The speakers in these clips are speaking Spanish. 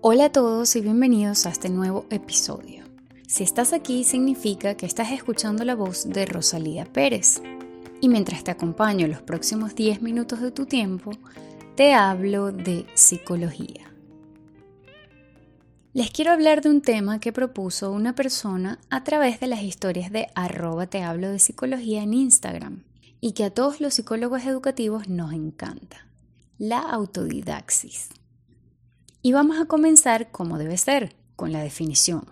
Hola a todos y bienvenidos a este nuevo episodio. Si estás aquí significa que estás escuchando la voz de Rosalía Pérez. Y mientras te acompaño los próximos 10 minutos de tu tiempo, te hablo de psicología. Les quiero hablar de un tema que propuso una persona a través de las historias de arroba te hablo de psicología en Instagram y que a todos los psicólogos educativos nos encanta, la autodidaxis. Y vamos a comenzar como debe ser, con la definición.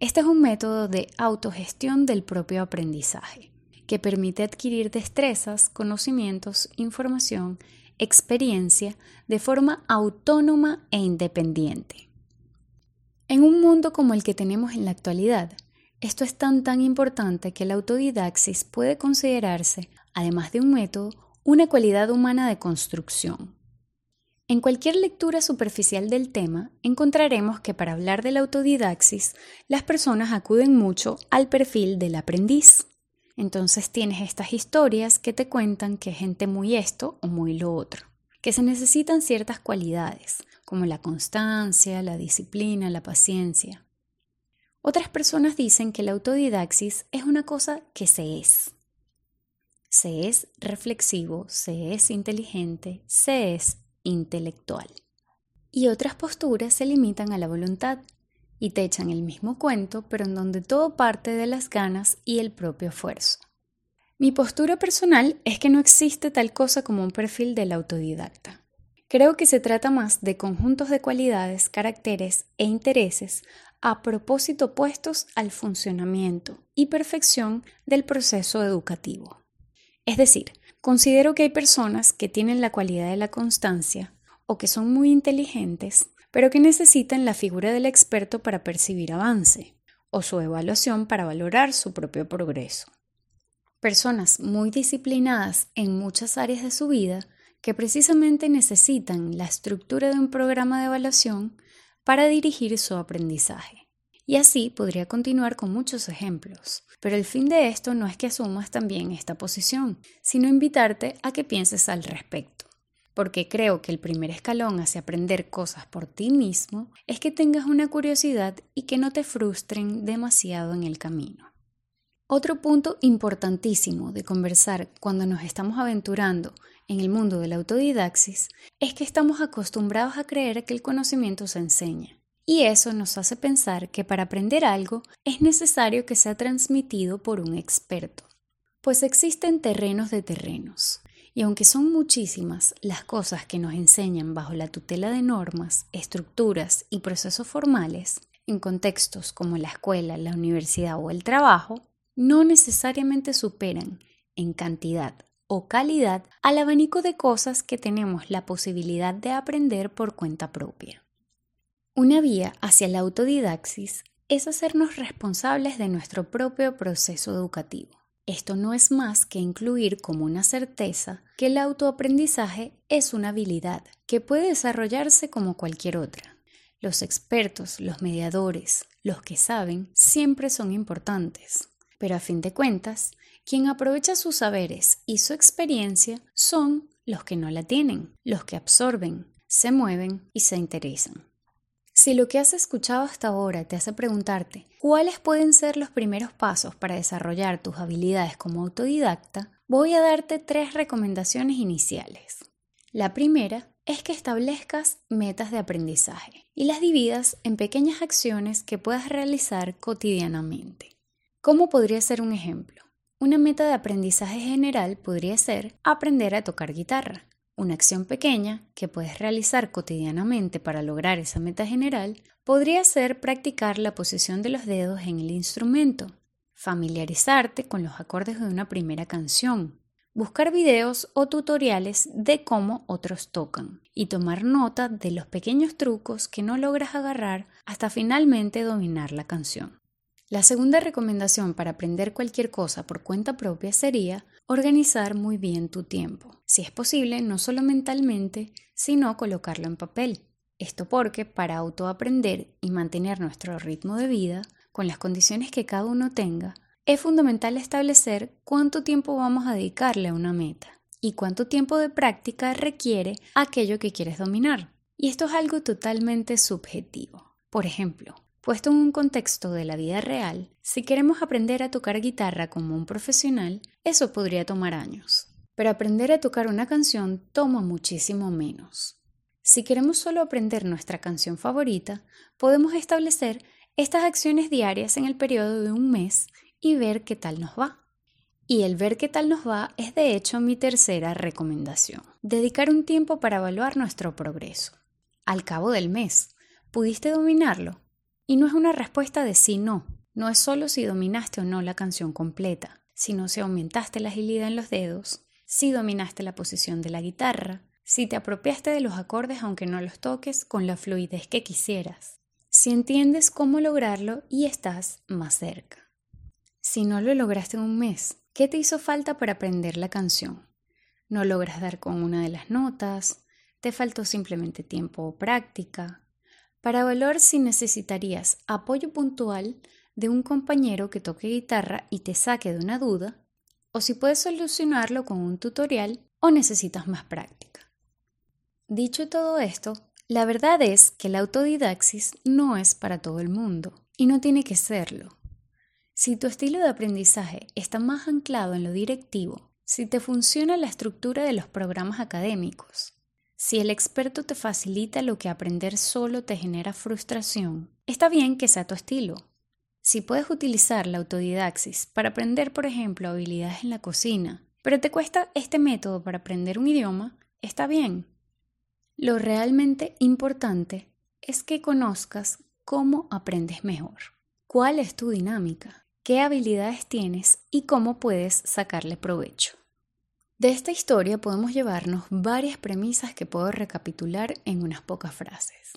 Este es un método de autogestión del propio aprendizaje, que permite adquirir destrezas, conocimientos, información, experiencia de forma autónoma e independiente. En un mundo como el que tenemos en la actualidad, esto es tan tan importante que la autodidaxis puede considerarse, además de un método, una cualidad humana de construcción, en cualquier lectura superficial del tema, encontraremos que para hablar de la autodidaxis, las personas acuden mucho al perfil del aprendiz. Entonces tienes estas historias que te cuentan que gente muy esto o muy lo otro, que se necesitan ciertas cualidades, como la constancia, la disciplina, la paciencia. Otras personas dicen que la autodidaxis es una cosa que se es. Se es reflexivo, se es inteligente, se es intelectual. Y otras posturas se limitan a la voluntad y te echan el mismo cuento, pero en donde todo parte de las ganas y el propio esfuerzo. Mi postura personal es que no existe tal cosa como un perfil del autodidacta. Creo que se trata más de conjuntos de cualidades, caracteres e intereses a propósito puestos al funcionamiento y perfección del proceso educativo. Es decir, Considero que hay personas que tienen la cualidad de la constancia o que son muy inteligentes, pero que necesitan la figura del experto para percibir avance o su evaluación para valorar su propio progreso. Personas muy disciplinadas en muchas áreas de su vida que precisamente necesitan la estructura de un programa de evaluación para dirigir su aprendizaje. Y así podría continuar con muchos ejemplos. Pero el fin de esto no es que asumas también esta posición, sino invitarte a que pienses al respecto. Porque creo que el primer escalón hacia aprender cosas por ti mismo es que tengas una curiosidad y que no te frustren demasiado en el camino. Otro punto importantísimo de conversar cuando nos estamos aventurando en el mundo de la autodidaxis es que estamos acostumbrados a creer que el conocimiento se enseña y eso nos hace pensar que para aprender algo es necesario que sea transmitido por un experto. Pues existen terrenos de terrenos. Y aunque son muchísimas las cosas que nos enseñan bajo la tutela de normas, estructuras y procesos formales, en contextos como la escuela, la universidad o el trabajo, no necesariamente superan en cantidad o calidad al abanico de cosas que tenemos la posibilidad de aprender por cuenta propia. Una vía hacia la autodidaxis es hacernos responsables de nuestro propio proceso educativo. Esto no es más que incluir como una certeza que el autoaprendizaje es una habilidad que puede desarrollarse como cualquier otra. Los expertos, los mediadores, los que saben, siempre son importantes. Pero a fin de cuentas, quien aprovecha sus saberes y su experiencia son los que no la tienen, los que absorben, se mueven y se interesan. Si lo que has escuchado hasta ahora te hace preguntarte cuáles pueden ser los primeros pasos para desarrollar tus habilidades como autodidacta, voy a darte tres recomendaciones iniciales. La primera es que establezcas metas de aprendizaje y las dividas en pequeñas acciones que puedas realizar cotidianamente. ¿Cómo podría ser un ejemplo? Una meta de aprendizaje general podría ser aprender a tocar guitarra. Una acción pequeña que puedes realizar cotidianamente para lograr esa meta general podría ser practicar la posición de los dedos en el instrumento, familiarizarte con los acordes de una primera canción, buscar videos o tutoriales de cómo otros tocan y tomar nota de los pequeños trucos que no logras agarrar hasta finalmente dominar la canción. La segunda recomendación para aprender cualquier cosa por cuenta propia sería organizar muy bien tu tiempo. Si es posible, no solo mentalmente, sino colocarlo en papel. Esto porque para autoaprender y mantener nuestro ritmo de vida, con las condiciones que cada uno tenga, es fundamental establecer cuánto tiempo vamos a dedicarle a una meta y cuánto tiempo de práctica requiere aquello que quieres dominar. Y esto es algo totalmente subjetivo. Por ejemplo, puesto en un contexto de la vida real, si queremos aprender a tocar guitarra como un profesional, eso podría tomar años. Pero aprender a tocar una canción toma muchísimo menos. Si queremos solo aprender nuestra canción favorita, podemos establecer estas acciones diarias en el periodo de un mes y ver qué tal nos va. Y el ver qué tal nos va es de hecho mi tercera recomendación. Dedicar un tiempo para evaluar nuestro progreso. Al cabo del mes, ¿pudiste dominarlo? Y no es una respuesta de sí no. No es solo si dominaste o no la canción completa, sino si aumentaste la agilidad en los dedos, si dominaste la posición de la guitarra, si te apropiaste de los acordes aunque no los toques con la fluidez que quisieras, si entiendes cómo lograrlo y estás más cerca. Si no lo lograste en un mes, ¿qué te hizo falta para aprender la canción? ¿No logras dar con una de las notas? ¿Te faltó simplemente tiempo o práctica? Para evaluar si necesitarías apoyo puntual de un compañero que toque guitarra y te saque de una duda, o si puedes solucionarlo con un tutorial o necesitas más práctica. Dicho todo esto, la verdad es que la autodidaxis no es para todo el mundo y no tiene que serlo. Si tu estilo de aprendizaje está más anclado en lo directivo, si te funciona la estructura de los programas académicos, si el experto te facilita lo que aprender solo te genera frustración, está bien que sea tu estilo. Si puedes utilizar la autodidaxis para aprender, por ejemplo, habilidades en la cocina, pero te cuesta este método para aprender un idioma, está bien. Lo realmente importante es que conozcas cómo aprendes mejor, cuál es tu dinámica, qué habilidades tienes y cómo puedes sacarle provecho. De esta historia podemos llevarnos varias premisas que puedo recapitular en unas pocas frases.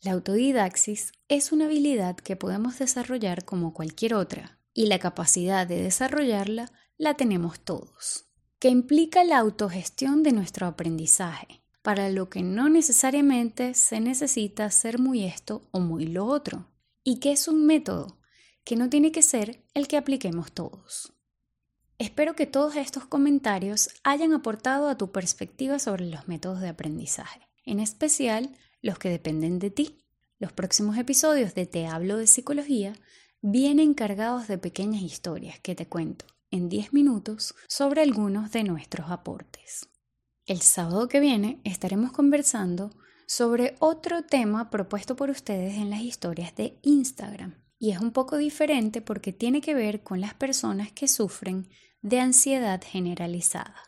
La autodidaxis es una habilidad que podemos desarrollar como cualquier otra y la capacidad de desarrollarla la tenemos todos, que implica la autogestión de nuestro aprendizaje, para lo que no necesariamente se necesita ser muy esto o muy lo otro, y que es un método que no tiene que ser el que apliquemos todos. Espero que todos estos comentarios hayan aportado a tu perspectiva sobre los métodos de aprendizaje, en especial los que dependen de ti. Los próximos episodios de Te hablo de psicología vienen cargados de pequeñas historias que te cuento en 10 minutos sobre algunos de nuestros aportes. El sábado que viene estaremos conversando sobre otro tema propuesto por ustedes en las historias de Instagram. Y es un poco diferente porque tiene que ver con las personas que sufren de ansiedad generalizada.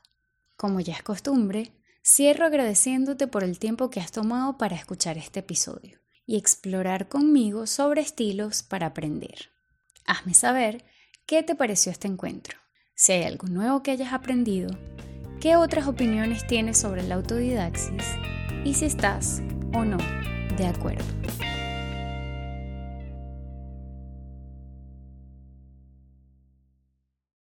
Como ya es costumbre, cierro agradeciéndote por el tiempo que has tomado para escuchar este episodio y explorar conmigo sobre estilos para aprender. Hazme saber qué te pareció este encuentro, si hay algo nuevo que hayas aprendido qué otras opiniones tienes sobre la autodidaxis y si estás o no de acuerdo.